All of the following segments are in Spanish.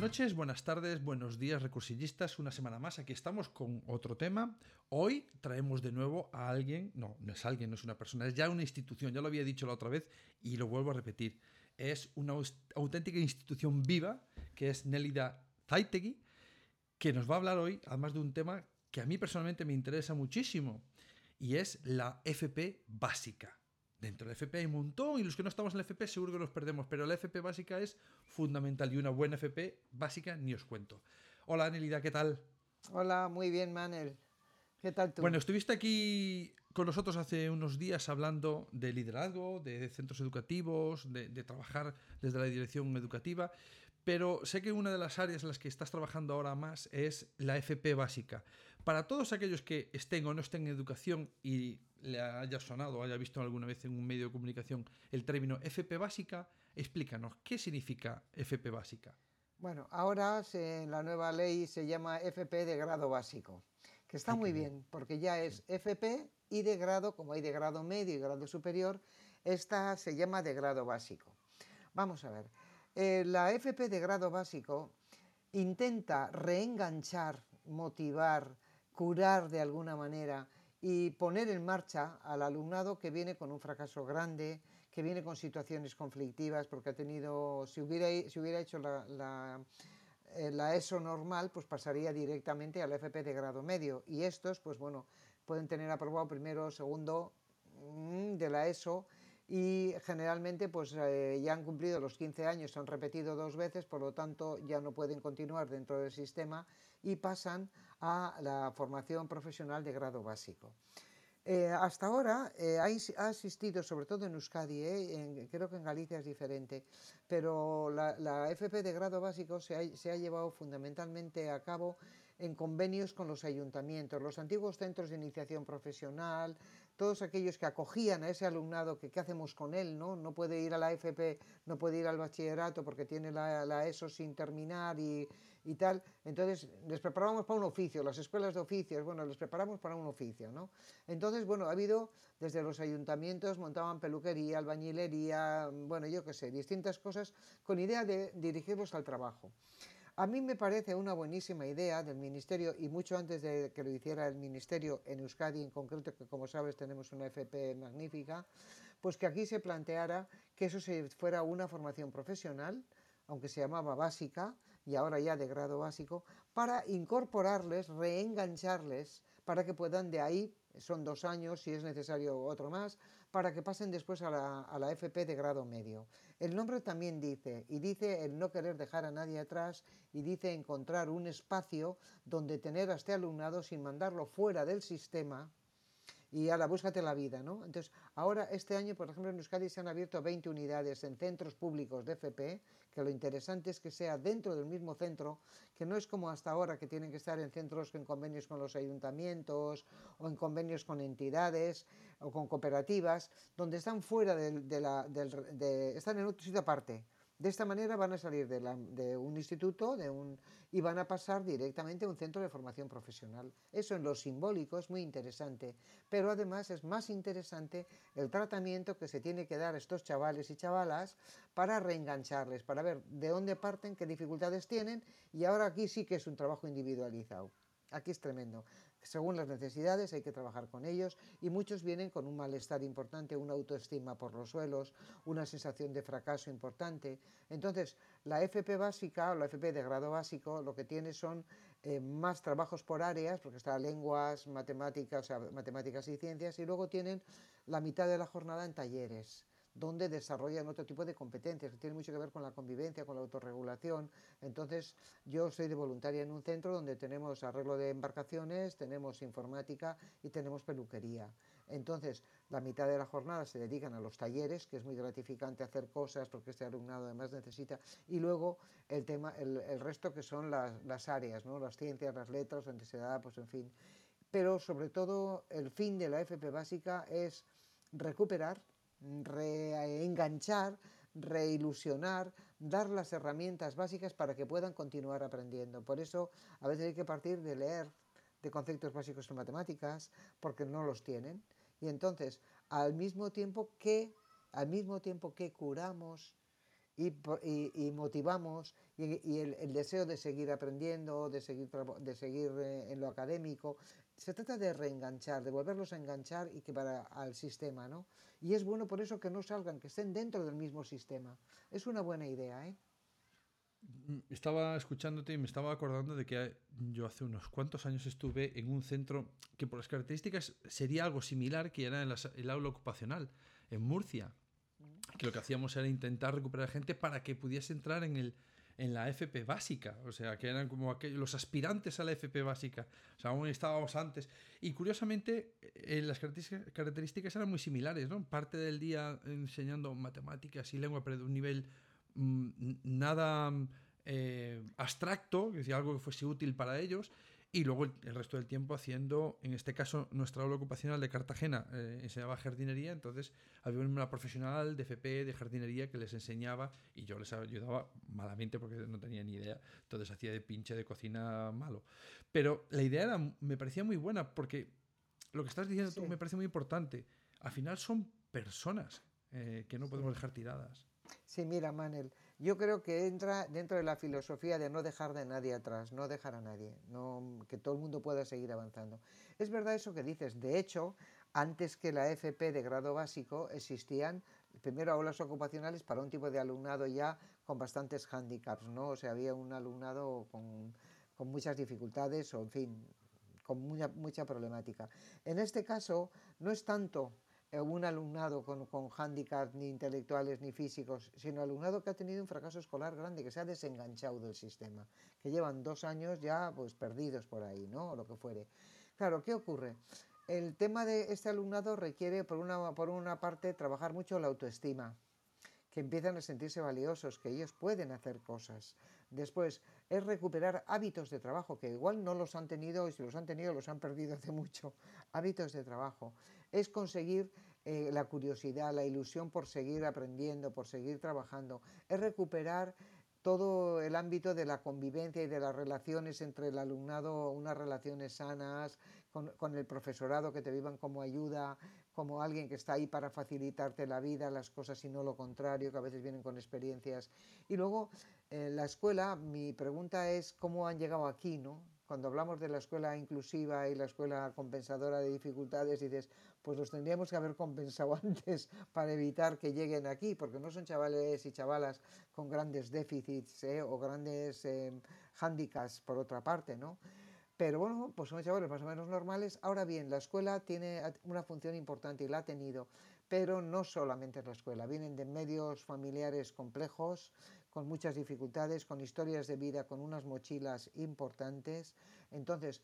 Buenas noches, buenas tardes, buenos días, recursillistas. Una semana más, aquí estamos con otro tema. Hoy traemos de nuevo a alguien, no, no es alguien, no es una persona, es ya una institución, ya lo había dicho la otra vez y lo vuelvo a repetir. Es una auténtica institución viva que es Nélida Zaitegui, que nos va a hablar hoy, además de un tema que a mí personalmente me interesa muchísimo, y es la FP básica. Dentro del FP hay un montón y los que no estamos en la FP seguro que los perdemos, pero la FP básica es fundamental y una buena FP básica ni os cuento. Hola, Anelida, ¿qué tal? Hola, muy bien, Manel. ¿Qué tal tú? Bueno, estuviste aquí con nosotros hace unos días hablando de liderazgo, de centros educativos, de, de, trabajar desde la dirección educativa, pero sé que una de las áreas en las que estás trabajando ahora más es la FP básica. Para todos aquellos que estén o no estén en educación y le haya sonado o haya visto alguna vez en un medio de comunicación el término FP básica, explícanos, ¿qué significa FP básica? Bueno, ahora en la nueva ley se llama FP de grado básico, que está muy bien, porque ya es FP y de grado, como hay de grado medio y grado superior, esta se llama de grado básico. Vamos a ver, eh, la FP de grado básico intenta reenganchar, motivar, curar de alguna manera y poner en marcha al alumnado que viene con un fracaso grande, que viene con situaciones conflictivas, porque ha tenido, si hubiera, si hubiera hecho la, eh, la, ESO normal, pues pasaría directamente al FP de grado medio. Y estos, pues bueno, pueden tener aprobado primero, segundo mm, de la ESO y generalmente pues eh, ya han cumplido los 15 años, han repetido dos veces, por lo tanto ya no pueden continuar dentro del sistema y pasan a la formación profesional de grado básico. Eh, hasta ahora eh, ha, asistido, sobre todo en Euskadi, eh, creo que en Galicia es diferente, pero la, la FP de grado básico se ha, se ha, llevado fundamentalmente a cabo en convenios con los ayuntamientos, los antiguos centros de iniciación profesional, todos aquellos que acogían a ese alumnado, que qué hacemos con él, ¿no? No puede ir a la FP, no puede ir al bachillerato porque tiene la, la ESO sin terminar y, y, tal. Entonces, les preparábamos para un oficio, las escuelas de oficios, bueno, les preparamos para un oficio, ¿no? Entonces, bueno, ha habido, desde los ayuntamientos montaban peluquería, albañilería, bueno, yo qué sé, distintas cosas con idea de dirigirlos al trabajo. A mí me parece una buenísima idea del Ministerio, y mucho antes de que lo hiciera el Ministerio en Euskadi en concreto, que como sabes tenemos una FP magnífica, pues que aquí se planteara que eso se fuera una formación profesional, aunque se llamaba básica, y ahora ya de grado básico, para incorporarles, reengancharles, para que puedan de ahí, son dos años, si es necesario otro más, para que pasen después a la, a la, FP de grado medio. El nombre también dice, y dice el no querer dejar a nadie atrás, y dice encontrar un espacio donde tener a este alumnado sin mandarlo fuera del sistema, y a la búscate la vida, ¿no? Entonces, ahora este año, por ejemplo, en Euskadi se han abierto 20 unidades en centros públicos de FP, que lo interesante es que sea dentro del mismo centro, que no es como hasta ahora que tienen que estar en centros en convenios con los ayuntamientos o en convenios con entidades o con cooperativas, donde están fuera de, de la, del, de, están en otro sitio aparte. De esta manera van a salir de, un instituto y van a pasar directamente a un centro de formación profesional. Eso en lo simbólico es muy interesante, pero además es más interesante el tratamiento que se tiene que dar a estos chavales y chavalas para reengancharles, para ver de dónde parten, qué dificultades tienen y ahora aquí sí que es un trabajo individualizado. Aquí es tremendo según las necesidades hay que trabajar con ellos y muchos vienen con un malestar importante, una autoestima por los suelos, una sensación de fracaso importante. Entonces, la FP básica o la FP de grado básico lo que tiene son eh, más trabajos por áreas, porque está lenguas, matemáticas, o sea, matemáticas y ciencias, y luego tienen la mitad de la jornada en talleres donde desarrollan otro tipo de competencias que tienen mucho que ver con la convivencia, con la autorregulación. Entonces, yo soy de voluntaria en un centro donde tenemos arreglo de embarcaciones, tenemos informática y tenemos peluquería. Entonces, la mitad de la jornada se dedican a los talleres, que es muy gratificante hacer cosas porque este alumnado además necesita, y luego el, tema, el, resto que son las, las, áreas, ¿no? las ciencias, las letras, donde se da, pues en fin. Pero sobre todo el fin de la FP básica es recuperar, reenganchar, reilusionar, dar las herramientas básicas para que puedan continuar aprendiendo. Por eso a veces hay que partir de leer de conceptos básicos en matemáticas, porque no los tienen y entonces, al mismo tiempo que, al mismo tiempo que curamos y, motivamos y, el, deseo de seguir aprendiendo, de seguir, de seguir eh, en lo académico, se trata de reenganchar, de volverlos a enganchar y que para al sistema, ¿no? Y es bueno por eso que no salgan, que estén dentro del mismo sistema. Es una buena idea, ¿eh? Mm, estaba escuchándote y me estaba acordando de que yo hace unos cuantos años estuve en un centro que por las características sería algo similar que era el aula ocupacional, en Murcia. Que lo que hacíamos era intentar recuperar gente para que pudiese entrar en, el, en la FP básica. O sea, que eran como aquellos, los aspirantes a la FP básica. O sea, aún estábamos antes. Y curiosamente, eh, las características, eran muy similares, ¿no? Parte del día enseñando matemáticas y lengua, pero de un nivel Mm, nada eh, abstracto, que decía algo que fuese útil para ellos, y luego el, resto del tiempo haciendo, en este caso, nuestra aula ocupacional de Cartagena eh, enseñaba jardinería, entonces había una profesional de FP de jardinería que les enseñaba y yo les ayudaba malamente porque no tenía ni idea, entonces hacía de pinche de cocina malo. Pero la idea era, me parecía muy buena porque lo que estás diciendo tú me parece muy importante. Al final son personas eh, que no podemos dejar tiradas. Sí, mira, Manel, yo creo que entra dentro de la filosofía de no dejar de nadie atrás, no dejar a nadie, que todo el mundo pueda seguir avanzando. Es verdad eso que dices. De hecho, antes que la FP de grado básico existían primero aulas ocupacionales para un tipo de alumnado ya con bastantes hándicaps, ¿no? O sea, había un alumnado con, muchas dificultades o, en fin, con mucha, mucha problemática. En este caso, no es tanto un alumnado con, con handicaps ni intelectuales ni físicos, sino alumnado que ha tenido un fracaso escolar grande, que se ha desenganchado del sistema, que llevan dos años ya pues perdidos por ahí, ¿no? O lo que fuere. Claro, ¿qué ocurre? El tema de este alumnado requiere, por una, por una parte, trabajar mucho la autoestima, que empiezan a sentirse valiosos, que ellos pueden hacer cosas. Después, es recuperar hábitos de trabajo, que igual no los han tenido y si los han tenido los han perdido hace mucho. Hábitos de trabajo es conseguir eh, la curiosidad, la ilusión por seguir aprendiendo, por seguir trabajando, es recuperar todo el ámbito de la convivencia y de las relaciones entre el alumnado, unas relaciones sanas, con, el profesorado que te vivan como ayuda, como alguien que está ahí para facilitarte la vida, las cosas y no lo contrario, que a veces vienen con experiencias. Y luego, en la escuela, mi pregunta es cómo han llegado aquí, ¿no? Cuando hablamos de la escuela inclusiva y la escuela compensadora de dificultades, dices, pues los tendríamos que haber compensado antes para evitar que lleguen aquí, porque no son chavales y chavalas con grandes déficits ¿eh? o grandes eh, hándicaps por otra parte, ¿no? Pero bueno, pues son chavales más o menos normales. Ahora bien, la escuela tiene una función importante y la ha tenido, pero no solamente la escuela. Vienen de medios familiares complejos, con muchas dificultades, con historias de vida, con unas mochilas importantes. Entonces,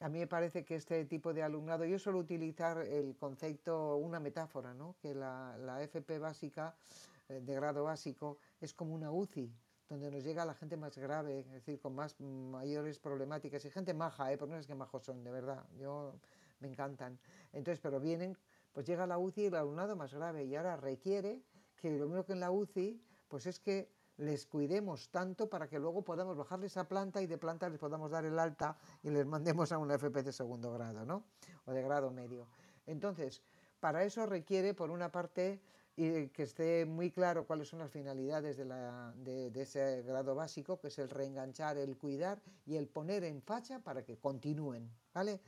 a mí me parece que este tipo de alumnado, yo suelo utilizar el concepto, una metáfora, ¿no? que la, la FP básica, eh, de grado básico, es como una UCI, donde nos llega la gente más grave, es decir, con más mayores problemáticas, y gente maja, ¿eh? porque no es que majos son, de verdad, yo me encantan. Entonces, pero vienen, pues llega la UCI y el alumnado más grave, y ahora requiere que lo mismo que en la UCI, pues es que les cuidemos tanto para que luego podamos bajarles a planta y de planta les podamos dar el alta y les mandemos a una FP de segundo grado, ¿no? O de grado medio. Entonces, para eso requiere, por una parte, que esté muy claro cuáles son las finalidades de, ese grado básico, que es el reenganchar, el cuidar y el poner en facha para que continúen, ¿vale?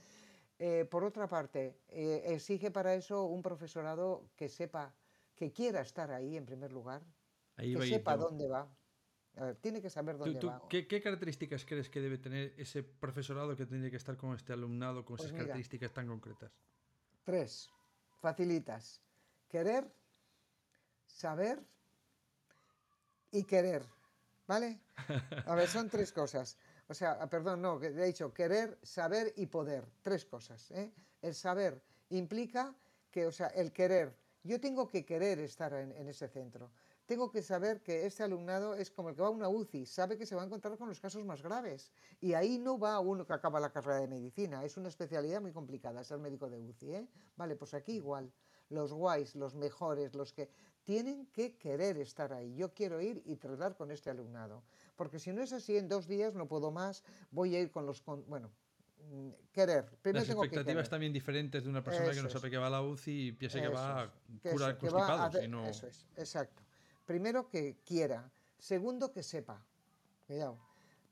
Eh, por otra parte, eh, exige para eso un profesorado que sepa, que quiera estar ahí en primer lugar, que sepa dónde va. tiene que saber dónde va. ¿qué, características crees que debe tener ese profesorado que tiene que estar con este alumnado con pues esas características tan concretas? Tres, facilitas. Querer, saber y querer. ¿Vale? A ver, son tres cosas. O sea, ah, perdón, no, he dicho querer, saber y poder. Tres cosas. ¿eh? El saber implica que, o sea, el querer. Yo tengo que querer estar en, en ese centro tengo que saber que este alumnado es como el que va a una UCI, sabe que se va a encontrar con los casos más graves. Y ahí no va uno que acaba la carrera de medicina, es una especialidad muy complicada ser médico de UCI. ¿eh? Vale, pues aquí igual, los guays, los mejores, los que tienen que querer estar ahí. Yo quiero ir y tratar con este alumnado. Porque si no es así, en dos días no puedo más, voy a ir con los... bueno, mm, querer. Primero Las expectativas también diferentes de una persona que no sabe que va a la UCI y piensa que va a curar constipados. no... Eso es, exacto. Primero, que quiera. Segundo, que sepa. Cuidado.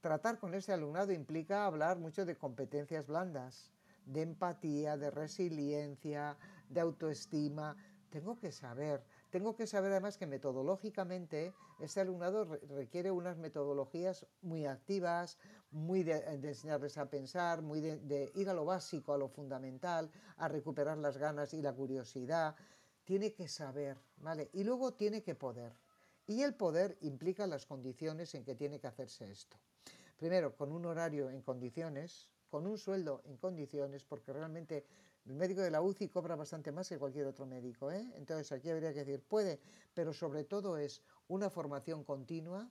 Tratar con ese alumnado implica hablar mucho de competencias blandas, de empatía, de resiliencia, de autoestima. Tengo que saber. Tengo que saber además que metodológicamente este alumnado requiere unas metodologías muy activas, muy de, enseñarles a pensar, muy de, de ir a lo básico, a lo fundamental, a recuperar las ganas y la curiosidad. Tiene que saber, ¿vale? Y luego tiene que poder. Y el poder implica las condiciones en que tiene que hacerse esto. Primero, con un horario en condiciones, con un sueldo en condiciones, porque realmente el médico de la UCI cobra bastante más que cualquier otro médico. ¿eh? Entonces aquí habría que decir, puede, pero sobre todo es una formación continua,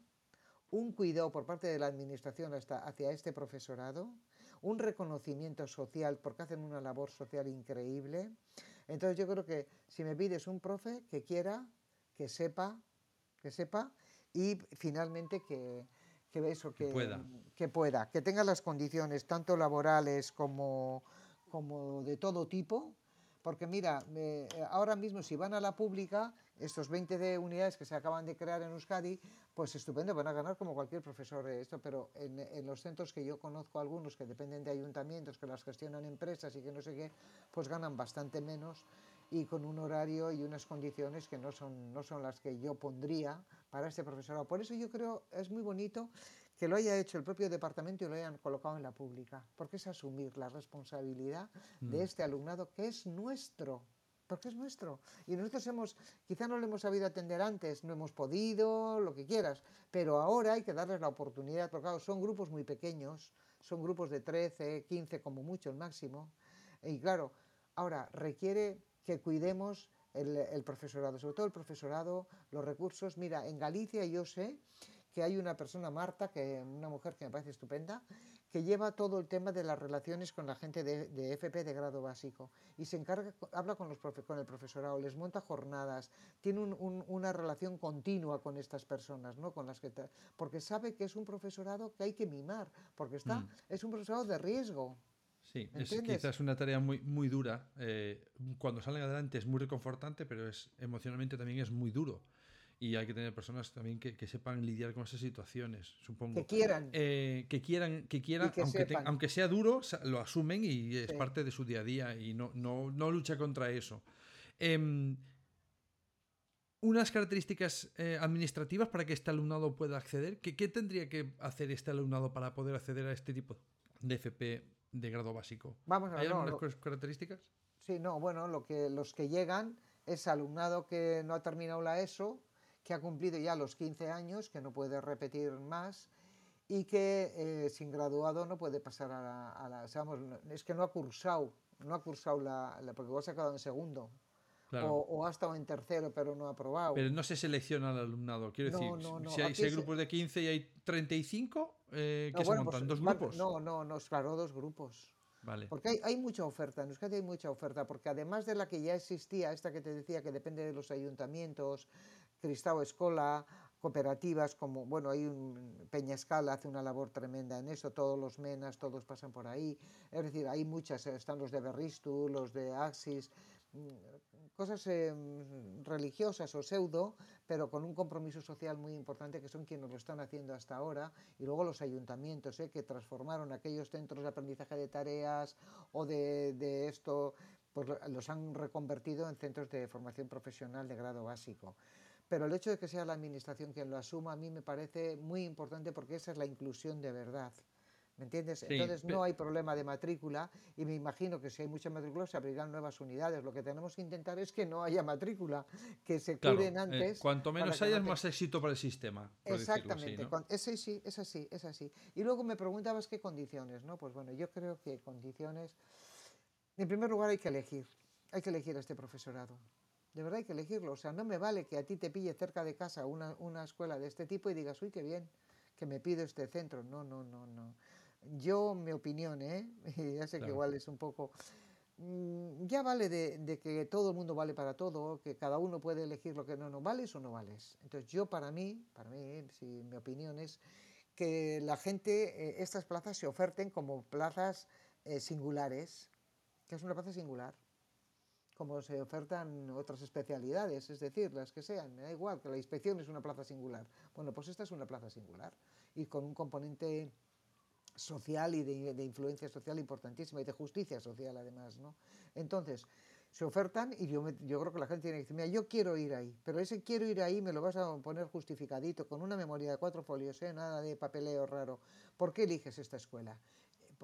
un cuidado por parte de la administración hasta, hacia este profesorado, un reconocimiento social porque hacen una labor social increíble. Entonces yo creo que si me pides un profe que quiera, que sepa, que sepa y finalmente que, que eso, que, pueda. que pueda, que tenga las condiciones tanto laborales como, como de todo tipo, porque mira, ahora mismo si van a la pública, estos 20 de unidades que se acaban de crear en Euskadi, pues estupendo, van a ganar como cualquier profesor de esto, pero en, en, los centros que yo conozco algunos que dependen de ayuntamientos, que las gestionan empresas y que no sé qué, pues ganan bastante menos y con un horario y unas condiciones que no son, no son las que yo pondría para este profesorado. Por eso yo creo es muy bonito que lo haya hecho el propio departamento y lo hayan colocado en la pública, porque es asumir la responsabilidad de mm. este alumnado que es nuestro, porque es nuestro. Y nosotros hemos, quizá no lo hemos sabido atender antes, no hemos podido, lo que quieras, pero ahora hay que darles la oportunidad, porque claro, son grupos muy pequeños, son grupos de 13, 15 como mucho el máximo, y claro, ahora requiere que cuidemos el, profesorado, sobre todo el profesorado, los recursos. Mira, en Galicia yo sé que hay una persona, Marta, que una mujer que me parece estupenda, que lleva todo el tema de las relaciones con la gente de, FP de grado básico y se encarga, habla con, los con el profesorado, les monta jornadas, tiene una relación continua con estas personas, ¿no? con las que porque sabe que es un profesorado que hay que mimar, porque está, mm. es un profesorado de riesgo. Sí, es quizás una tarea muy, muy dura. Eh, cuando salen adelante es muy reconfortante, pero es emocionalmente también es muy duro. Y hay que tener personas también que, que sepan lidiar con esas situaciones, supongo. Que quieran. Eh, que quieran, que quieran aunque, aunque, sea duro, lo asumen y es parte de su día a día y no, no, no lucha contra eso. Em, unas características eh, administrativas para que este alumnado pueda acceder. ¿Qué, ¿Qué, tendría que hacer este alumnado para poder acceder a este tipo de FP de grado básico. Vamos a ver, ¿Hay algunas características? Sí, no, bueno, lo que, los que llegan es alumnado que no ha terminado la ESO, que ha cumplido ya los 15 años, que no puede repetir más y que eh, sin graduado no puede pasar a la, es que no ha cursado, no ha cursado la, la porque vos ha sacado en segundo. O, ha estado en tercero pero no ha aprobado. Pero no se selecciona al alumnado. Quiero decir, si, hay, grupos de 15 y hay 35, eh, ¿qué se montan? Pues, ¿Dos grupos? No, no, no, claro, dos grupos. Vale. Porque hay, hay, mucha oferta, en Euskadi hay mucha oferta, porque además de la que ya existía, esta que te decía que depende de los ayuntamientos, Cristao Escola, cooperativas como, bueno, hay un Peñascal hace una labor tremenda en eso, todos los MENAS, todos pasan por ahí, es decir, hay muchas, están los de Berristu, los de Axis, cosas em, religiosas o pseudo, pero con un compromiso social muy importante que son quienes lo están haciendo hasta ahora, y luego los ayuntamientos ¿eh? que transformaron aquellos centros de aprendizaje de tareas o de, de esto, pues los han reconvertido en centros de formación profesional de grado básico. Pero el hecho de que sea la administración quien lo asuma a mí me parece muy importante porque esa es la inclusión de verdad. ¿Me entiendes? Entonces no hay problema de matrícula y me imagino que si hay mucha matrícula se abrirán nuevas unidades. Lo que tenemos que intentar es que no haya matrícula, que se curen eh, antes. cuanto menos haya, más éxito para el sistema. Exactamente, es, así, es así, es así. Y luego me preguntabas qué condiciones, ¿no? Pues bueno, yo creo que condiciones... En primer lugar hay que elegir. hay que elegir a este profesorado. De verdad hay que elegirlo. O sea, no me vale que a ti te pille cerca de casa una, una escuela de este tipo y digas, uy, qué bien, que me pido este centro. No, no, no, no. Yo, mi opinión, ¿eh? ya sé que igual es un poco... Mm, ya vale de, que todo el mundo vale para todo, que cada uno puede elegir lo que no, no vales o no vales. Entonces yo para mí, para mí, si mi opinión es que la gente, eh, estas plazas se oferten como plazas eh, singulares, que es una plaza singular, como se ofertan otras especialidades, es decir, las que sean, me da igual, que la inspección es una plaza singular. Bueno, pues esta es una plaza singular y con un componente social y de, influencia social importantísima y de justicia social además, ¿no? Entonces, se ofertan y yo, yo creo que la gente tiene que decir, mira, yo quiero ir ahí, pero ese quiero ir ahí me lo vas a poner justificadito, con una memoria de cuatro folios, ¿eh? nada de papeleo raro. ¿Por qué eliges esta escuela?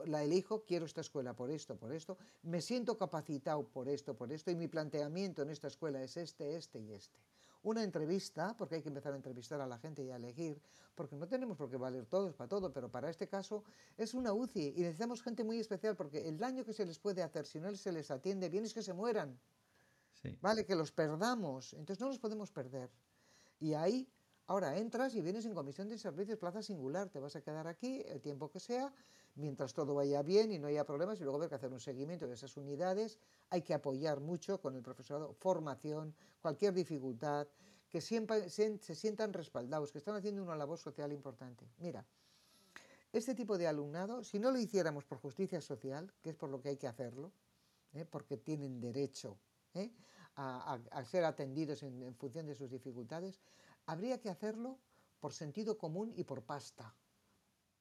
La elijo, quiero esta escuela por esto, por esto, me siento capacitado por esto, por esto, y mi planteamiento en esta escuela es este, este y este una entrevista, porque hay que empezar a entrevistar a la gente y a elegir, porque no tenemos por qué valer todos para todo, pero para este caso es una UCI y necesitamos gente muy especial porque el daño que se les puede hacer si no se les atiende bien es que se mueran. Vale, que los perdamos, entonces no los podemos perder. Y ahí, ahora entras y vienes en comisión de servicios, plaza singular, te vas a quedar aquí el tiempo que sea, mientras todo vaya bien y no haya problemas, y luego haber que hacer un seguimiento de esas unidades. Hay que apoyar mucho con el profesorado, formación, cualquier dificultad, que siempre se, sientan respaldados, que están haciendo una labor social importante. Mira, este tipo de alumnado, si no lo hiciéramos por justicia social, que es por lo que hay que hacerlo, ¿eh? porque tienen derecho ¿eh? a, ser atendidos en función de sus dificultades, habría que hacerlo por sentido común y por pasta.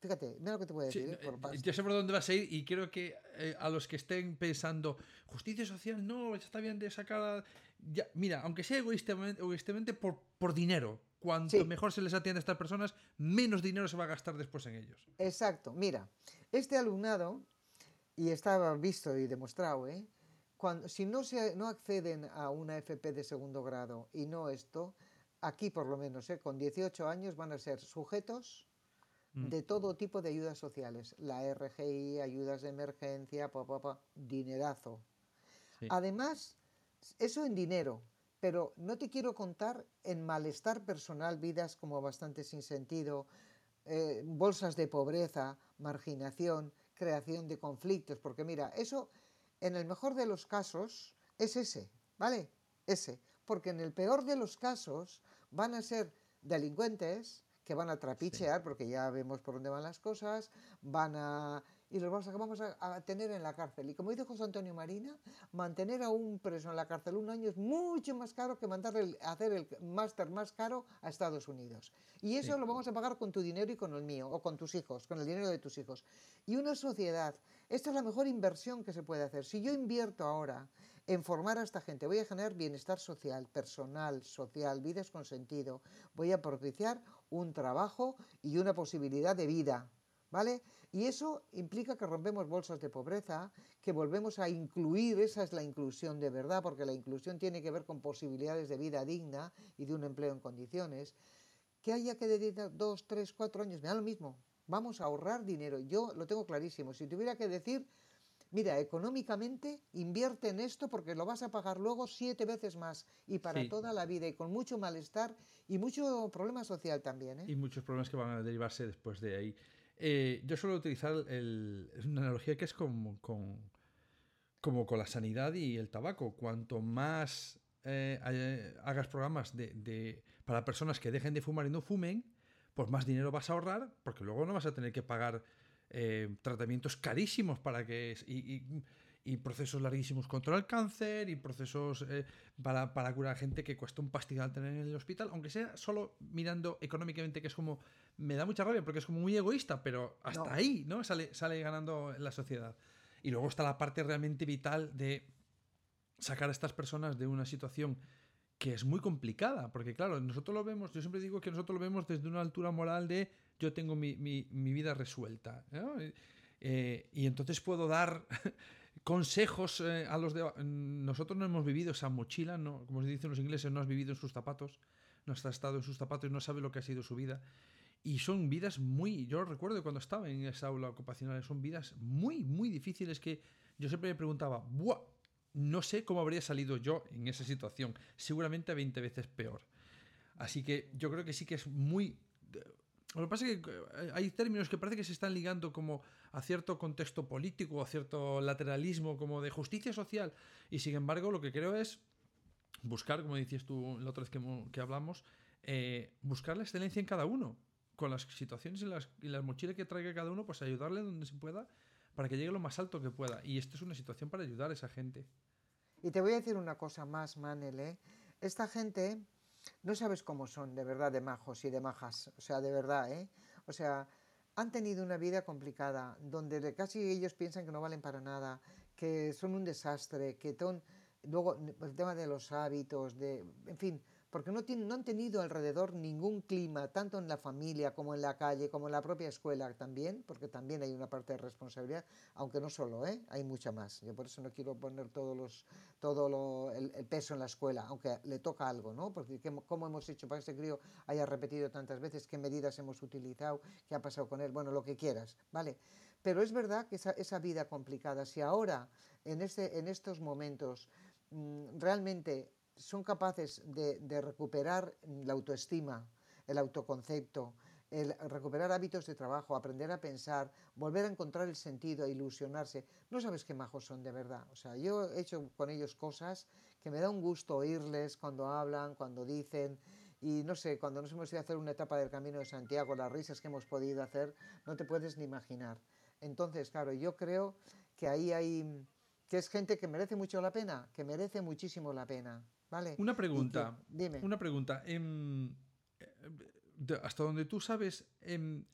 Fíjate, mira lo que te voy a decir. ¿eh? Eh, yo sé por dónde vas a ir y creo que eh, a los que estén pensando, justicia social, no, está bien de sacar. Ya, mira, aunque sea egoístamente, por, por dinero. Cuanto mejor se les atiende a estas personas, menos dinero se va a gastar después en ellos. Exacto. Mira, este alumnado, y estaba visto y demostrado, ¿eh? Cuando, si no, se, no acceden a una FP de segundo grado y no esto, aquí por lo menos, ¿eh? con 18 años van a ser sujetos Mm. de todo tipo de ayudas sociales, la RGI, ayudas de emergencia, pa, dinerazo. Además, eso en dinero, pero no te quiero contar en malestar personal, vidas como bastante sin sentido, eh, bolsas de pobreza, marginación, creación de conflictos, porque mira, eso en el mejor de los casos es ese, ¿vale? Ese, porque en el peor de los casos van a ser delincuentes, que van a trapichear, porque ya vemos por dónde van las cosas, van a... y los vamos, a, a, tener en la cárcel. Y como dice José Antonio Marina, mantener a un preso en la cárcel un año es mucho más caro que mandarle hacer el máster más caro a Estados Unidos. Y eso lo vamos a pagar con tu dinero y con el mío, o con tus hijos, con el dinero de tus hijos. Y una sociedad, esta es la mejor inversión que se puede hacer. Si yo invierto ahora en formar a esta gente, voy a generar bienestar social, personal, social, vidas con sentido, voy a propiciar un trabajo y una posibilidad de vida, ¿vale? Y eso implica que rompemos bolsas de pobreza, que volvemos a incluir, esa es la inclusión de verdad, porque la inclusión tiene que ver con posibilidades de vida digna y de un empleo en condiciones, que haya que dedicar dos, tres, cuatro años, me da lo mismo, vamos a ahorrar dinero, yo lo tengo clarísimo, si tuviera que decir mira, económicamente invierte en esto porque lo vas a pagar luego siete veces más y para toda la vida y con mucho malestar y mucho problema social también. ¿eh? Y muchos problemas que van a derivarse después de ahí. Eh, yo suelo utilizar una analogía que es como con, como con la sanidad y el tabaco. Cuanto más eh, hagas programas de, para personas que dejen de fumar y no fumen, pues más dinero vas a ahorrar porque luego no vas a tener que pagar eh, tratamientos carísimos para que y, procesos larguísimos contra el cáncer y procesos eh, para, para, curar a gente que cuesta un pastizal tener en el hospital, aunque sea solo mirando económicamente, que es como, me da mucha rabia porque es como muy egoísta, pero hasta ahí, ¿no? Sale, sale ganando la sociedad. Y luego está la parte realmente vital de sacar a estas personas de una situación que es muy complicada, porque claro, nosotros lo vemos, yo siempre digo que nosotros lo vemos desde una altura moral de yo tengo mi, vida resuelta. Eh, y entonces puedo dar consejos eh, a los de... Nosotros no hemos vivido esa mochila, no, como se dicen los ingleses, no has vivido en sus zapatos, no has estado en sus zapatos y no sabe lo que ha sido su vida. Y son vidas muy, yo recuerdo cuando estaba en esa aula ocupacional, son vidas muy, muy difíciles que yo siempre me preguntaba, ¡buah! no sé cómo habría salido yo en esa situación. Seguramente 20 veces peor. Así que yo creo que sí que es muy... Lo que pasa es que eh, hay términos que parece que se están ligando como a cierto contexto político, a cierto lateralismo, como de justicia social. Y sin embargo, lo que creo es buscar, como decías tú la otra vez que, hablamos, eh, buscar la excelencia en cada uno. Con las situaciones y las, y las mochilas que traiga cada uno, pues ayudarle donde se pueda para que llegue lo más alto que pueda. Y esto es una situación para ayudar a esa gente. Y te voy a decir una cosa más, Manel. ¿eh? Esta gente, no sabes cómo son, de verdad, de majos y de majas. O sea, de verdad, ¿eh? O sea, han tenido una vida complicada, donde casi ellos piensan que no valen para nada, que son un desastre, que son... Luego, el tema de los hábitos, de... En fin, porque no, han tenido alrededor ningún clima, tanto en la familia como en la calle, como en la propia escuela también, porque también hay una parte de responsabilidad, aunque no solo, ¿eh? hay mucha más. Yo por eso no quiero poner todo el, peso en la escuela, aunque le toca algo, ¿no? Porque cómo hemos hecho para que ese crío haya repetido tantas veces, qué medidas hemos utilizado, qué ha pasado con él, bueno, lo que quieras, ¿vale? Pero es verdad que esa, vida complicada, si ahora, en, este, estos momentos, mm, realmente son capaces de, recuperar la autoestima, el autoconcepto, recuperar hábitos de trabajo, aprender a pensar, volver a encontrar el sentido, a ilusionarse. No sabes qué majos son de verdad. O sea, yo he hecho con ellos cosas que me da un gusto oírles cuando hablan, cuando dicen. Y no sé, cuando nos hemos ido a hacer una etapa del Camino de Santiago, las risas que hemos podido hacer, no te puedes ni imaginar. Entonces, claro, yo creo que ahí hay, que es gente que merece mucho la pena, que merece muchísimo la pena. Una pregunta. dime. Una pregunta. Em, eh, hasta donde tú sabes, em,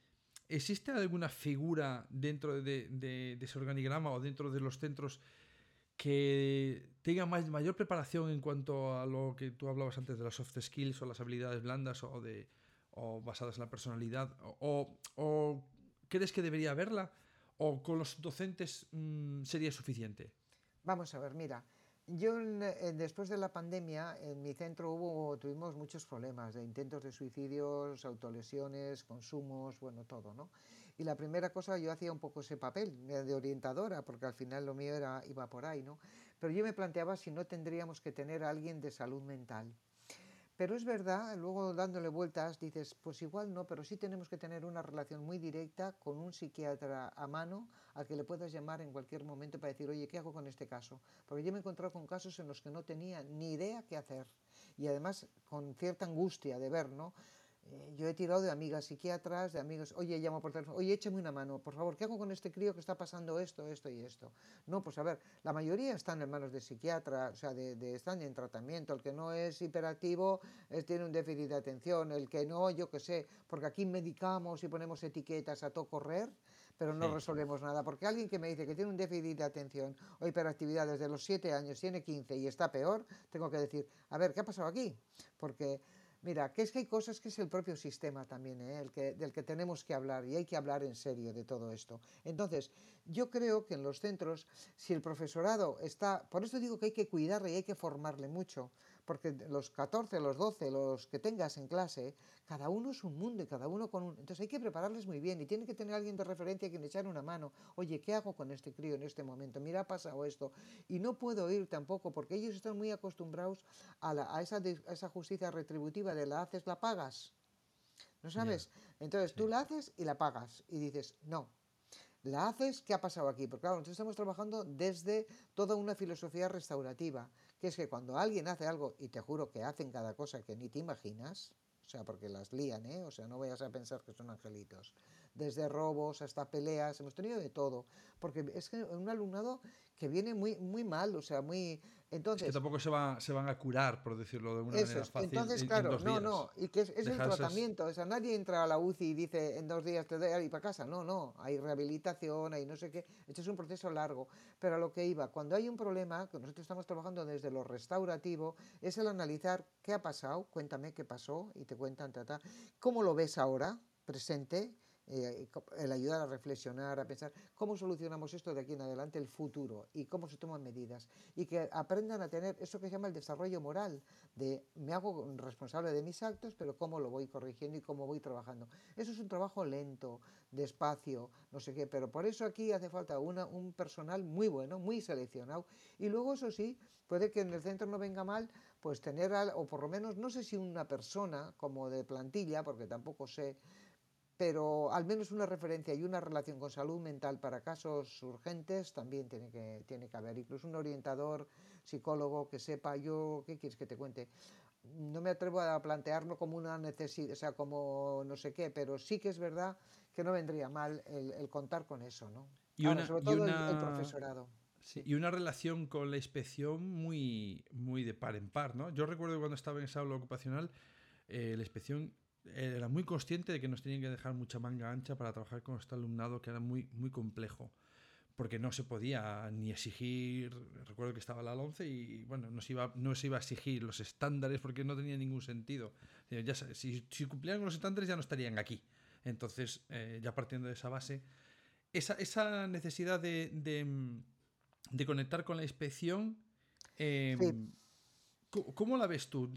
¿existe alguna figura dentro de, ese organigrama o dentro de los centros que tenga mayor preparación en cuanto a lo que tú hablabas antes de las soft skills o las habilidades blandas o, de, basadas en la personalidad? O, crees que debería haberla? ¿O con los docentes mm, sería suficiente? Vamos a ver, mira. Yo después de la pandemia en mi centro hubo tuvimos muchos problemas de intentos de suicidios, autolesiones, consumos, bueno, todo, ¿no? Y la primera cosa yo hacía un poco ese papel de orientadora, porque al final lo mío era iba por ahí, ¿no? Pero yo me planteaba si no tendríamos que tener a alguien de salud mental pero es verdad, luego dándole vueltas dices, pues igual no, pero sí tenemos que tener una relación muy directa con un psiquiatra a mano al que le puedas llamar en cualquier momento para decir, oye, ¿qué hago con este caso? Porque yo me he encontrado con casos en los que no tenía ni idea qué hacer y además con cierta angustia de ver, ¿no? Eh, yo he tirado de amigas psiquiatras, de amigos, oye, llamo por teléfono, oye, échame una mano, por favor, ¿qué hago con este crío que está pasando esto, esto y esto? No, pues a ver, la mayoría están en manos de psiquiatra, o sea, de, están en tratamiento, el que no es hiperactivo es, tiene un déficit de atención, el que no, yo qué sé, porque aquí medicamos y ponemos etiquetas a todo correr, pero no resolvemos nada, porque alguien que me dice que tiene un déficit de atención o hiperactividad desde los 7 años, tiene 15 y está peor, tengo que decir, a ver, ¿qué ha pasado aquí? Porque Mira, que es que hay cosas que es el propio sistema también, ¿eh? el que, del que tenemos que hablar y hay que hablar en serio de todo esto. Entonces, yo creo que en los centros, si el profesorado está, por eso digo que hay que cuidarle y hay que formarle mucho, porque los 14, los 12, los que tengas en clase, cada uno es un mundo y cada uno con un... Entonces hay que prepararles muy bien y tiene que tener alguien de referencia a quien echar una mano. Oye, ¿qué hago con este crío en este momento? Mira, ha pasado esto. Y no puedo ir tampoco porque ellos están muy acostumbrados a, esa, esa justicia retributiva de la haces, la pagas. ¿No sabes? Entonces tú la haces y la pagas. Y dices, no, la haces, ¿qué ha pasado aquí? Porque claro, nosotros estamos trabajando desde toda una filosofía restaurativa que es que cuando alguien hace algo, y te juro que hacen cada cosa que ni te imaginas, o sea, porque las lían, ¿eh? O sea, no vayas a pensar que son angelitos. Desde robos hasta peleas, hemos tenido de todo. Porque es que un alumnado que viene muy, muy mal, o sea, muy... Entonces, es que tampoco se, va, se van a curar, por decirlo de una manera fácil. Entonces, claro, no, no, y que es, el tratamiento. O sea, nadie entra a la UCI y dice en dos días te doy ir para casa. No, no, hay rehabilitación, hay no sé qué. Esto es un proceso largo. Pero a lo que iba, cuando hay un problema, que nosotros estamos trabajando desde lo restaurativo, es el analizar qué ha pasado, cuéntame qué pasó, y te cuentan, ta, ¿Cómo lo ves ahora, presente? Eh, el ayudar a reflexionar, a pensar cómo solucionamos esto de aquí en adelante, el futuro, y cómo se toman medidas. Y que aprendan a tener eso que se llama el desarrollo moral, de me hago responsable de mis actos, pero cómo lo voy corrigiendo y cómo voy trabajando. Eso es un trabajo lento, despacio, no sé qué, pero por eso aquí hace falta una, un personal muy bueno, muy seleccionado. Y luego, eso sí, puede que en el centro no venga mal, pues tener, o por lo menos, no sé si una persona como de plantilla, porque tampoco sé, pero al menos una referencia y una relación con salud mental para casos urgentes también tiene que, tiene que haber. Incluso un orientador, psicólogo que sepa yo, ¿qué quieres que te cuente? No me atrevo a plantearlo como una necesidad, o sea, como no sé qué, pero sí que es verdad que no vendría mal el, contar con eso, ¿no? Y sobre todo el, profesorado. y una relación con la inspección muy, muy de par en par, ¿no? Yo recuerdo cuando estaba en esa aula ocupacional, eh, la inspección era muy consciente de que nos tenían que dejar mucha manga ancha para trabajar con este alumnado que era muy, muy complejo, porque no se podía ni exigir, recuerdo que estaba la 11 y bueno, no se, iba, no se iba a exigir los estándares porque no tenía ningún sentido. Ya, si, si cumplían con los estándares ya no estarían aquí. Entonces, eh, ya partiendo de esa base, esa, esa necesidad de, de, conectar con la inspección, em, ¿cómo la ves tú?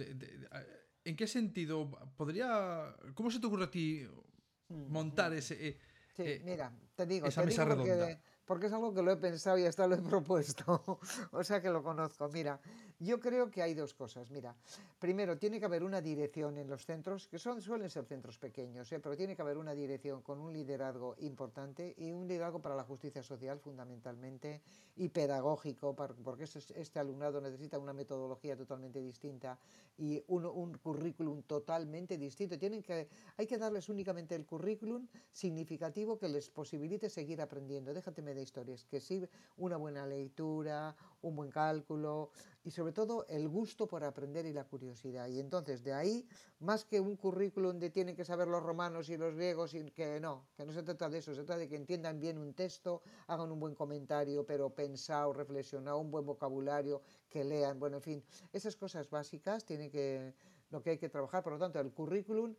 ¿En qué sentido podría... ¿Cómo se te ocurre a ti montar ese... Eh, sí, eh, mira, te digo, esa mesa redonda? porque es algo que lo he pensado y hasta lo he propuesto, o sea que lo conozco. Mira, yo creo que hay dos cosas. Mira, primero, tiene que haber una dirección en los centros, que son, suelen ser centros pequeños, ¿eh? pero tiene que haber una dirección con un liderazgo importante y un liderazgo para la justicia social fundamentalmente y pedagógico, porque este, alumnado necesita una metodología totalmente distinta y un, un currículum totalmente distinto. Tienen que, hay que darles únicamente el currículum significativo que les posibilite seguir aprendiendo. Déjateme de historias, que sí, una buena lectura, un buen cálculo y sobre todo el gusto por aprender y la curiosidad. Y entonces de ahí, más que un currículum de tienen que saber los romanos y los griegos, y que no, que no se trata de eso, se trata de que entiendan bien un texto, hagan un buen comentario, pero pensado, reflexionado, un buen vocabulario, que lean, bueno, en fin, esas cosas básicas tienen que, lo que hay que trabajar, por lo tanto, el currículum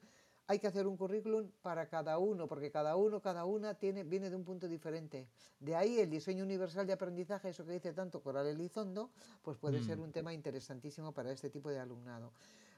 hay que hacer un currículum para cada uno, porque cada uno, cada una tiene, viene de un punto diferente. De ahí el diseño universal de aprendizaje, eso que dice tanto Coral Elizondo, pues puede ser mm. un tema interesantísimo para este tipo de alumnado.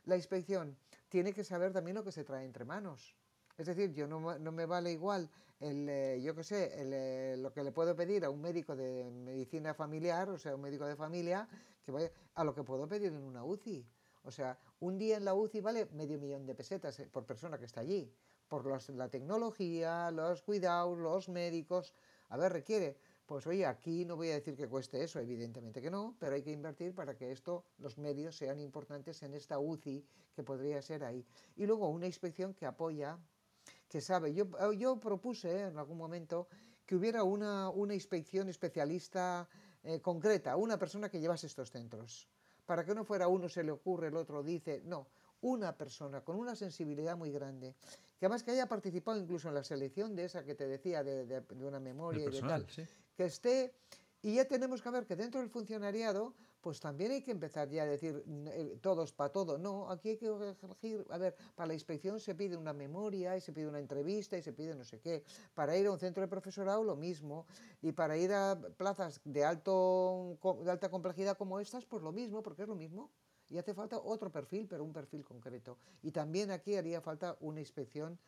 La inspección tiene que saber también lo que se trae entre manos. Es decir, yo no, me vale igual el, eh, yo qué sé, eh, lo que le puedo pedir a un médico de medicina familiar, o sea, un médico de familia, que a lo que puedo pedir en una UCI. O sea, un día en la UCI vale medio millón de pesetas eh, por persona que está allí, por la tecnología, los cuidados, los médicos. A ver, requiere. Pues oye, aquí no voy a decir que cueste eso, evidentemente que no, pero hay que invertir para que esto, los medios sean importantes en esta UCI que podría ser ahí. Y luego una inspección que apoya, que sabe. Yo, yo propuse eh, en algún momento que hubiera una, una inspección especialista eh, concreta, una persona que llevase estos centros para que no fuera uno se le ocurre, el otro dice, no, una persona con una sensibilidad muy grande, que además que haya participado incluso en la selección de esa que te decía, de, una memoria y de tal, que esté, y ya tenemos que ver que dentro del funcionariado pues también hay que empezar ya a decir eh, todos para todo. No, aquí hay que elegir, a ver, para la inspección se pide una memoria y se pide una entrevista y se pide no sé qué. Para ir a un centro de profesorado lo mismo. Y para ir a plazas de, alto, de alta complejidad como estas, pues lo mismo, porque es lo mismo. Y hace falta otro perfil, pero un perfil concreto. Y también aquí haría falta una inspección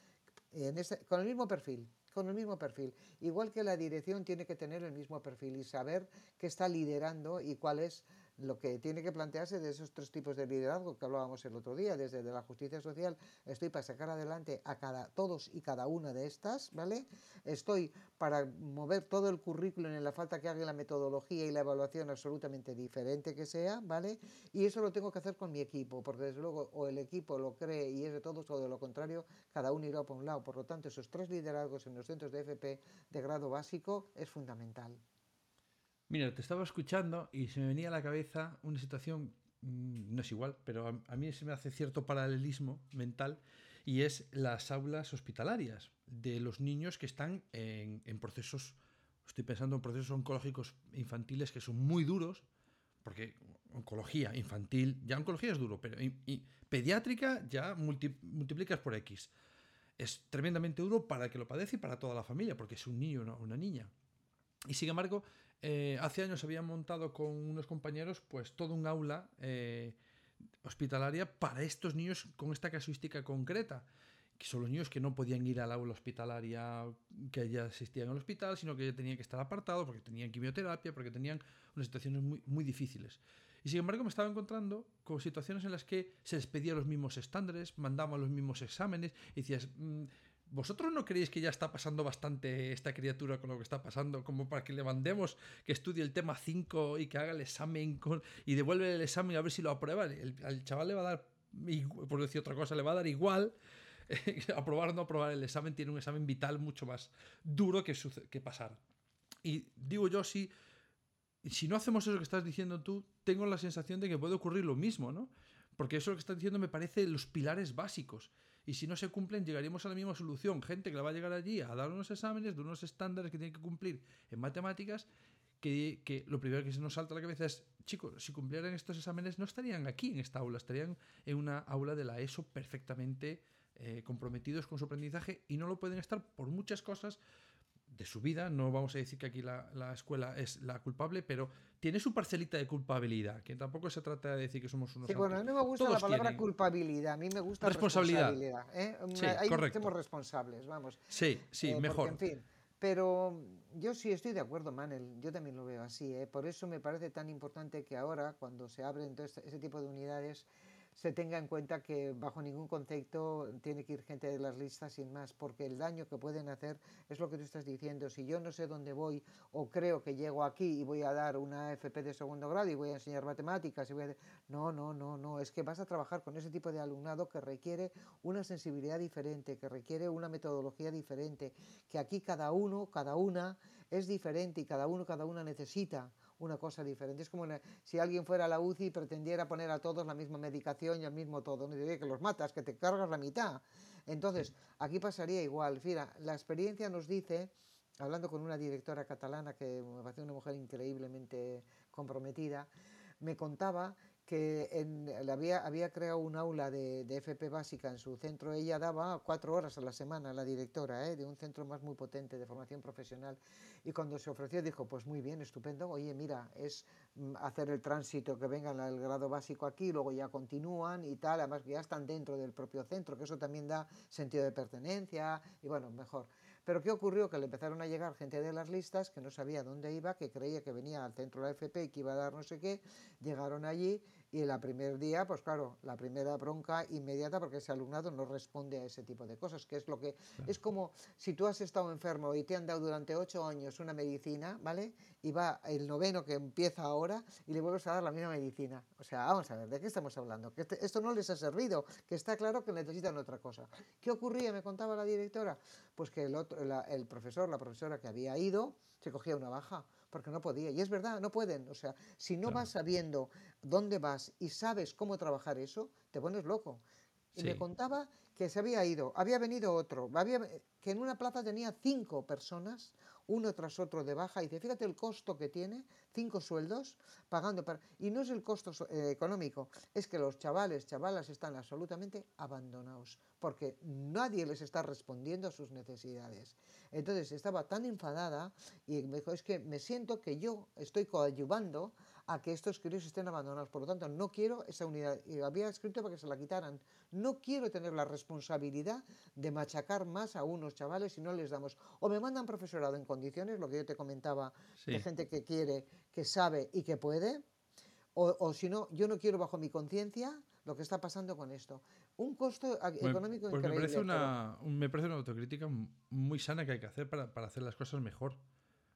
en con el mismo perfil, con el mismo perfil. Igual que la dirección tiene que tener el mismo perfil y saber qué está liderando y cuál es lo que tiene que plantearse de esos tres tipos de liderazgo que hablábamos el otro día, desde la justicia social, estoy para sacar adelante a cada, todos y cada una de estas, ¿vale? Estoy para mover todo el currículum en la falta que haga la metodología y la evaluación absolutamente diferente que sea, ¿vale? Y eso lo tengo que hacer con mi equipo, porque desde luego o el equipo lo cree y es de todos o de lo contrario, cada uno irá por un lado. Por lo tanto, esos tres liderazgos en los centros de FP de grado básico es fundamental. Mira, te estaba escuchando y se me venía a la cabeza una situación, mm, no es igual, pero a, mí se me hace cierto paralelismo mental y es las aulas hospitalarias de los niños que están en, procesos, estoy pensando en procesos oncológicos infantiles que son muy duros, porque oncología infantil, ya oncología es duro, pero y, pediátrica ya multiplicas por X. es tremendamente duro para el que lo padece y para toda la familia, porque es un niño o una, niña. Y sin embargo, eh, hace años habían montado con unos compañeros pues todo un aula eh, hospitalaria para estos niños con esta casuística concreta que son los niños que no podían ir al aula hospitalaria que ya existía en el hospital, sino que tenían que estar apartados porque tenían quimioterapia, porque tenían unas situaciones muy, muy difíciles. Y sin embargo me estaba encontrando con situaciones en las que se les los mismos estándares, mandaban los mismos exámenes, y decías, mm, ¿vosotros no creéis que ya está pasando bastante esta criatura con lo que está pasando? Como para que le mandemos que estudie el tema 5 y que haga el examen con, y devuelve el examen a ver si lo aprueba. El, al chaval le va a dar, por decir otra cosa, le va a dar igual aprobar o no aprobar el examen tiene un examen vital mucho más duro que, que pasar. Y digo yo, si, si no hacemos eso que estás diciendo tú, tengo la sensación de que puede ocurrir lo mismo, ¿no? Porque eso que estás diciendo me parece los pilares básicos. Y si no se cumplen, llegaríamos a la misma solución. Gente que la va a llegar allí a dar unos exámenes de unos estándares que tiene que cumplir en matemáticas, que, que, lo primero que se nos salta a la cabeza es, chicos, si cumplieran estos exámenes no estarían aquí en esta aula, estarían en una aula de la ESO perfectamente eh, comprometidos con su aprendizaje y no lo pueden estar por muchas cosas de su vida. No vamos a decir que aquí la, escuela es la culpable, pero tiene su parcelita de culpabilidad, que tampoco se trata de decir que somos unos. Sí, bueno, a mí me gusta la palabra culpabilidad, a mí me gusta responsabilidad. responsabilidad ¿eh? Sí, Ahí somos responsables, vamos. Sí, sí, eh, mejor. en fin. Pero yo sí estoy de acuerdo, Manel, yo también lo veo así. Por eso me parece tan importante que ahora, cuando se abren todo este, ese tipo de unidades, se tenga en cuenta que bajo ningún concepto tiene que ir gente de las listas sin más, porque el daño que pueden hacer es lo que tú estás diciendo. Si yo no sé dónde voy o creo que llego aquí y voy a dar una FP de segundo grado y voy a enseñar matemáticas y voy a... No, no, no, no, es que vas a trabajar con ese tipo de alumnado que requiere una sensibilidad diferente, que requiere una metodología diferente, que aquí cada uno, cada una es diferente y cada uno, cada una necesita una cosa diferente. Es como si alguien fuera a la UCI y pretendiera poner a todos la misma medicación y el mismo todo. No diría que los matas, que te cargas la mitad. Entonces, aquí pasaría igual. Fíjate, la experiencia nos dice, hablando con una directora catalana que me parece una mujer increíblemente comprometida, me contaba que en, había, creado un aula de, de, FP básica en su centro. Ella daba cuatro horas a la semana, la directora, ¿eh? de un centro más muy potente de formación profesional. Y cuando se ofreció, dijo: Pues muy bien, estupendo. Oye, mira, es mm, hacer el tránsito, que vengan al grado básico aquí, luego ya continúan y tal. Además, ya están dentro del propio centro, que eso también da sentido de pertenencia y bueno, mejor. Pero ¿qué ocurrió? Que le empezaron a llegar gente de las listas que no sabía dónde iba, que creía que venía al centro de la FP y que iba a dar no sé qué, llegaron allí y el primer día, pues claro, la primera bronca inmediata porque ese alumnado no responde a ese tipo de cosas, que es lo que es como si tú has estado enfermo y te han dado durante ocho años una medicina, ¿vale? Y va el noveno que empieza ahora y le vuelves a dar la misma medicina. O sea, vamos a ver, ¿de qué estamos hablando? Que este, esto no les ha servido, que está claro que necesitan otra cosa. ¿Qué ocurría? Me contaba la directora. Pues que el, otro, el profesor, la profesora que había ido, se cogía una baja porque no podía. Y es verdad, no pueden. O sea, si no vas sabiendo dónde vas y sabes cómo trabajar eso, te pones loco. Y me contaba que se había ido, había venido otro, había, que en una plaza tenía cinco personas, uno tras otro de baja, y dice, fíjate el costo que tiene, cinco sueldos, pagando para... Y no es el costo eh, económico, es que los chavales, chavalas están absolutamente abandonados, porque nadie les está respondiendo a sus necesidades. Entonces estaba tan enfadada y me dijo, es que me siento que yo estoy coadyuvando a que estos críos estén abandonados. Por lo tanto, no quiero esa unidad. Y había escrito para que se la quitaran. No quiero tener la responsabilidad de machacar más a unos chavales si no les damos. O me mandan profesorado en condiciones, lo que yo te comentaba, de gente que quiere, que sabe y que puede. O, o si no, yo no quiero bajo mi conciencia lo que está pasando con esto. Un costo económico pues increíble. Me parece, una, me parece una autocrítica muy sana que hay que hacer para, para hacer las cosas mejor.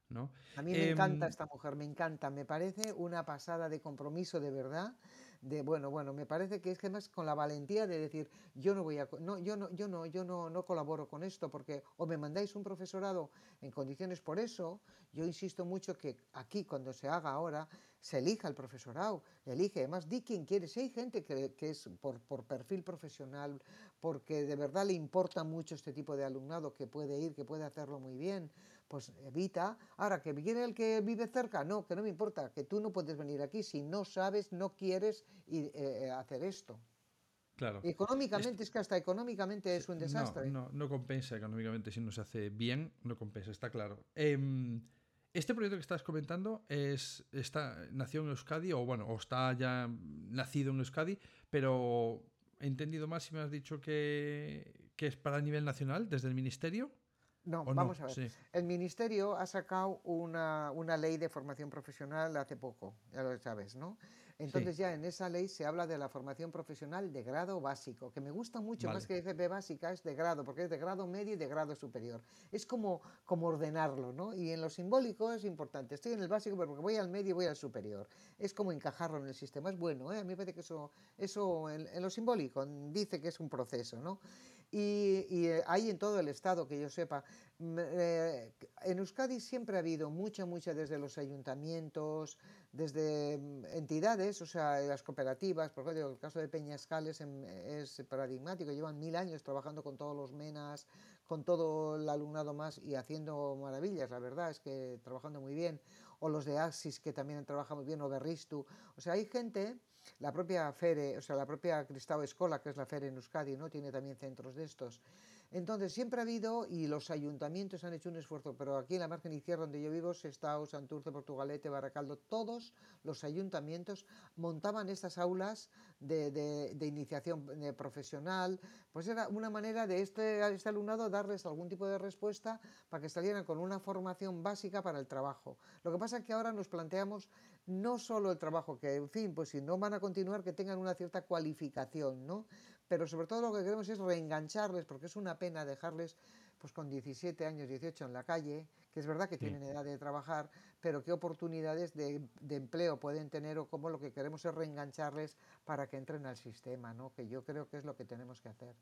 ¿No? A mí me encanta em, esta mujer, me encanta, me parece una pasada de compromiso de verdad, de bueno, bueno, me parece que es que más con la valentía de decir, yo no voy a no yo no yo no yo no no colaboro con esto porque o me mandáis un profesorado en condiciones por eso, yo insisto mucho que aquí cuando se haga ahora se elija el profesorado, elige, además di quien quiere, si hay gente que, que es por, por perfil profesional, porque de verdad le importa mucho este tipo de alumnado que puede ir, que puede hacerlo muy bien, pues evita. Ahora, que viene el que vive cerca, no, que no me importa, que tú no puedes venir aquí si no sabes, no quieres ir, eh, eh, hacer esto. Claro. Económicamente, es, que hasta económicamente es un desastre. No, no, compensa económicamente si no se hace bien, no compensa, está claro. Em, este proyecto que estás comentando es, está, nació en Euskadi, o bueno, o está ya nacido en Euskadi, pero he entendido más si me has dicho que, que es para nivel nacional, desde el Ministerio. No, vamos a ver. El Ministerio ha sacado una, una, ley de formación profesional hace poco, ya lo sabes, ¿no? Entonces ya en esa ley se habla de la formación profesional de grado básico, que me gusta mucho más que FP básica, es de grado, porque es de grado medio y de grado superior. Es como, como ordenarlo, ¿no? Y en lo simbólico es importante. Estoy en el básico, porque voy al medio y voy al superior. Es como encajarlo en el sistema. Es bueno, ¿eh? A mí me parece que eso, eso en, en lo simbólico dice que es un proceso, ¿no? Y, eh, hay en todo el Estado, que yo sepa. Eh, en Euskadi siempre ha habido mucha, mucha desde los ayuntamientos, desde mm, entidades, o sea, las cooperativas, por ejemplo, el caso de Peñascales es paradigmático, llevan mil años trabajando con todos los MENAS, con todo el alumnado más y haciendo maravillas, la verdad es que trabajando muy bien, o los de Axis que también han trabajado muy bien, o Berristu, o sea, hay gente la propia FERE, o sea, la propia Cristao Escola, que es la FERE en Euskadi, ¿no? tiene también centros de estos. Entonces, siempre ha habido, y los ayuntamientos han hecho un esfuerzo, pero aquí en la margen izquierda donde yo vivo, Sestao, Santurce, Portugalete, Baracaldo, todos los ayuntamientos montaban estas aulas de, iniciación profesional, pues era una manera de este, este alumnado darles algún tipo de respuesta para que salieran con una formación básica para el trabajo. Lo que pasa es que ahora nos planteamos no solo el trabajo, que en fin, pues si no van a continuar, que tengan una cierta cualificación, ¿no? pero sobre todo lo que queremos es reengancharles, porque es una pena dejarles pues con 17 años, 18 en la calle, que es verdad que tienen edad de trabajar, pero qué oportunidades de, empleo pueden tener o cómo lo que queremos es reengancharles para que entren al sistema, ¿no? que yo creo que es lo que tenemos que hacer.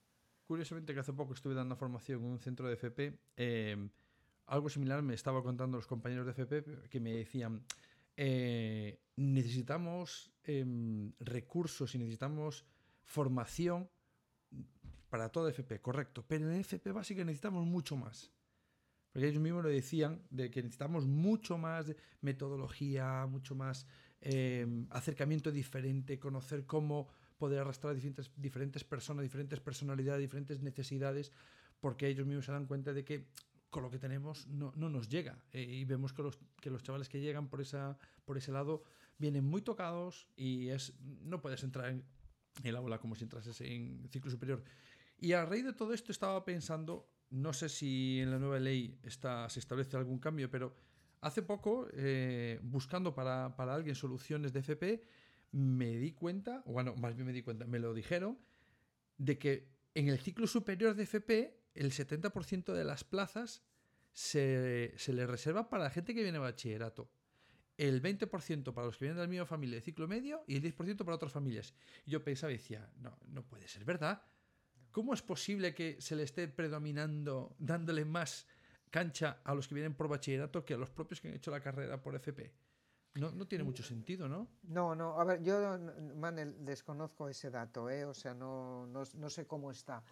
Curiosamente que hace poco estuve dando formación en un centro de FP, eh, algo similar me estaba contando los compañeros de FP que me decían, eh, necesitamos em, recursos y necesitamos formación para toda FP, correcto, pero en FP básica necesitamos mucho más. Porque ellos mismos lo decían, de que necesitamos mucho más de metodología, mucho más em, acercamiento diferente, conocer cómo poder arrastrar diferentes, diferentes personas, diferentes personalidades, diferentes necesidades, porque ellos mismos se dan cuenta de que con lo que tenemos no, no nos llega. Eh, y vemos que los, que los chavales que llegan por, esa, por ese lado vienen muy tocados y es, no puedes entrar en el aula como si entrases en ciclo superior. Y a raíz de todo esto estaba pensando, no sé si en la nueva ley está, se establece algún cambio, pero hace poco, eh, buscando para, para alguien soluciones de FP, me di cuenta, bueno, más bien me di cuenta, me lo dijeron, de que en el ciclo superior de FP el 70% de las plazas se, le reserva para la gente que viene a bachillerato. El 20% para los que vienen de la misma familia de ciclo medio y el 10% para otras familias. Y yo pensaba y decía, no, no puede ser verdad. ¿Cómo es posible que se le esté predominando, dándole más cancha a los que vienen por bachillerato que a los propios que han hecho la carrera por FP? No, no, tiene mucho sentido, ¿no? No, no, a ver, yo, Manel, desconozco ese dato, ¿eh? o sea, no, no, no sé cómo está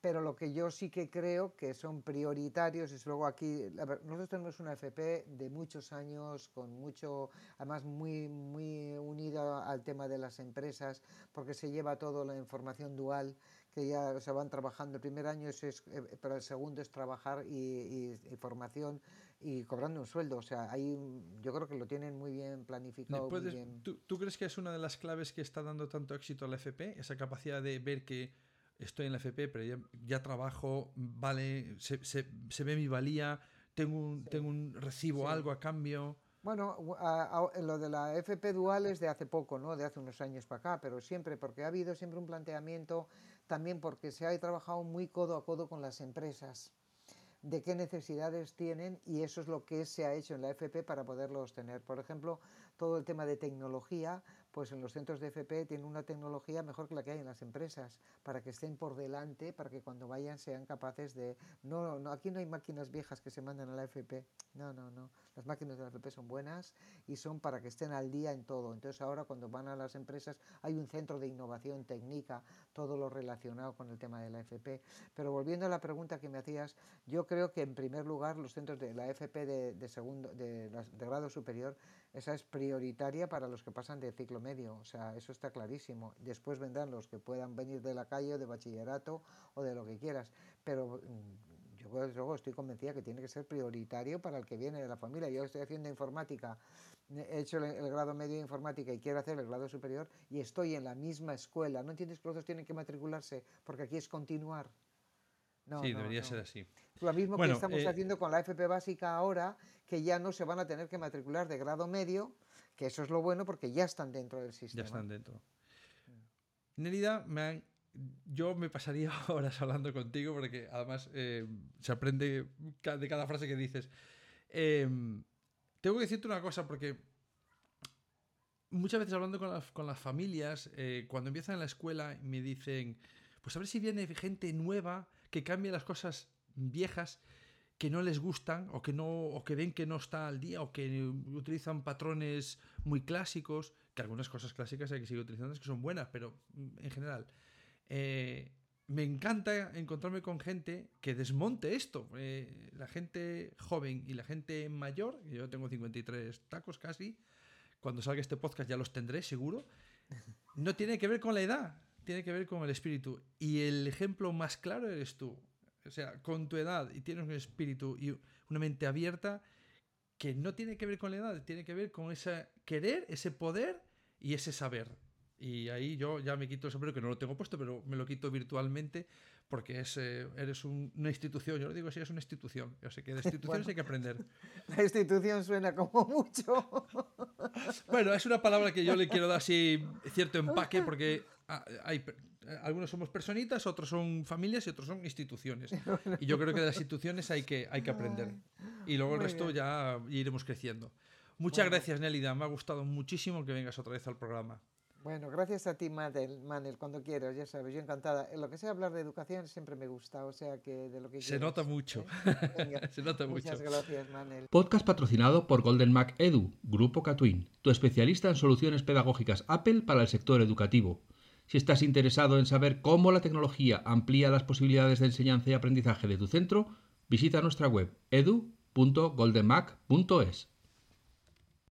pero lo que yo sí que creo que son prioritarios es luego aquí, nosotros tenemos una FP de muchos años, con mucho, además muy, muy unida al tema de las empresas, porque se lleva todo la información dual, que ya se van trabajando. El primer año es, es eh, pero el segundo es trabajar y, formación y cobrando un sueldo. O sea, ahí yo creo que lo tienen muy bien planificado. ¿tú, ¿Tú crees que es una de las claves que está dando tanto éxito a la FP? Esa capacidad de ver que estoy en la FP, pero ya, trabajo, vale, se, se, ve mi valía, tengo un, tengo un recibo algo a cambio. Bueno, lo de la FP dual es de hace poco, ¿no? De hace unos años para acá, pero siempre, porque ha habido siempre un planteamiento, también porque se ha trabajado muy codo a codo con las empresas de qué necesidades tienen y eso es lo que se ha hecho en la FP para poderlos tener. Por ejemplo, todo el tema de tecnología, pues en los centros de FP tienen una tecnología mejor que la que hay en las empresas, para que estén por delante, para que cuando vayan sean capaces de... No, no aquí no hay máquinas viejas que se mandan a la FP, no, no, no. Las máquinas de la FP son buenas y son para que estén al día en todo. Entonces ahora cuando van a las empresas hay un centro de innovación técnica, todo lo relacionado con el tema de la FP. Pero volviendo a la pregunta que me hacías, yo creo que en primer lugar los centros de la FP de, segundo, de, de grado superior, esa es prioritaria para los que pasan de ciclo ciclo medio, o sea, eso está clarísimo. Después vendrán los que puedan venir de la calle o de bachillerato o de lo que quieras, pero mm, yo luego estoy convencida que tiene que ser prioritario para el que viene de la familia. Yo estoy haciendo informática, he hecho el, grado medio de informática y quiero hacer el grado superior y estoy en la misma escuela. ¿No entiendes que los dos tienen que matricularse? Porque aquí es continuar. sí, debería ser así. Lo mismo que estamos eh, haciendo con la FP básica ahora, que ya no se van a tener que matricular de grado medio, que eso es lo bueno porque ya están dentro del sistema. Ya están dentro. Nerida, me yo me pasaría horas hablando contigo porque además eh, se aprende de cada frase que dices. Em, tengo que decirte una cosa porque muchas veces hablando con, con las familias, eh, cuando empiezan en la escuela me dicen, pues a ver si viene gente nueva que cambie las cosas viejas que no les gustan o que no o que ven que no está al día o que utilizan patrones muy clásicos, que algunas cosas clásicas hay que seguir utilizando que son buenas, pero mm, en general eh, me encanta encontrarme con gente que desmonte esto. Eh, la gente joven y la gente mayor, yo tengo 53 tacos casi, cuando salga este podcast ya los tendré seguro, no tiene que ver con la edad, tiene que ver con el espíritu. Y el ejemplo más claro eres tú. O sea, con tu edad y tienes un espíritu y una mente abierta que no tiene que ver con la edad, tiene que ver con ese querer, ese poder y ese saber. Y ahí yo ya me quito el sombrero, que no lo tengo puesto, pero me lo quito virtualmente porque es, eh, eres una institución. Yo lo digo así, es una institución. Yo sé que de instituciones hay que aprender. La institución suena como mucho. bueno, es una palabra que yo le quiero dar así cierto empaque porque hay, algunos somos personitas, otros son familias y otros son instituciones. Y yo creo que de las instituciones hay que, hay que aprender. Y luego el resto ya iremos creciendo. Muchas gracias, Nélida. Me ha gustado muchísimo que vengas otra vez al programa. Bueno, gracias a ti, Manel, Manel, cuando quieras, ya sabes, yo encantada. En lo que sea hablar de educación siempre me gusta, o sea que de lo que Se nota mucho. ¿eh? Se nota mucho. Muchas gracias, Manel. Podcast patrocinado por Golden Mac Edu, Grupo Catwin, tu especialista en soluciones pedagógicas Apple para el sector educativo. Si estás interesado en saber cómo la tecnología amplía las posibilidades de enseñanza y aprendizaje de tu centro, visita nuestra web edu.goldenmac.es.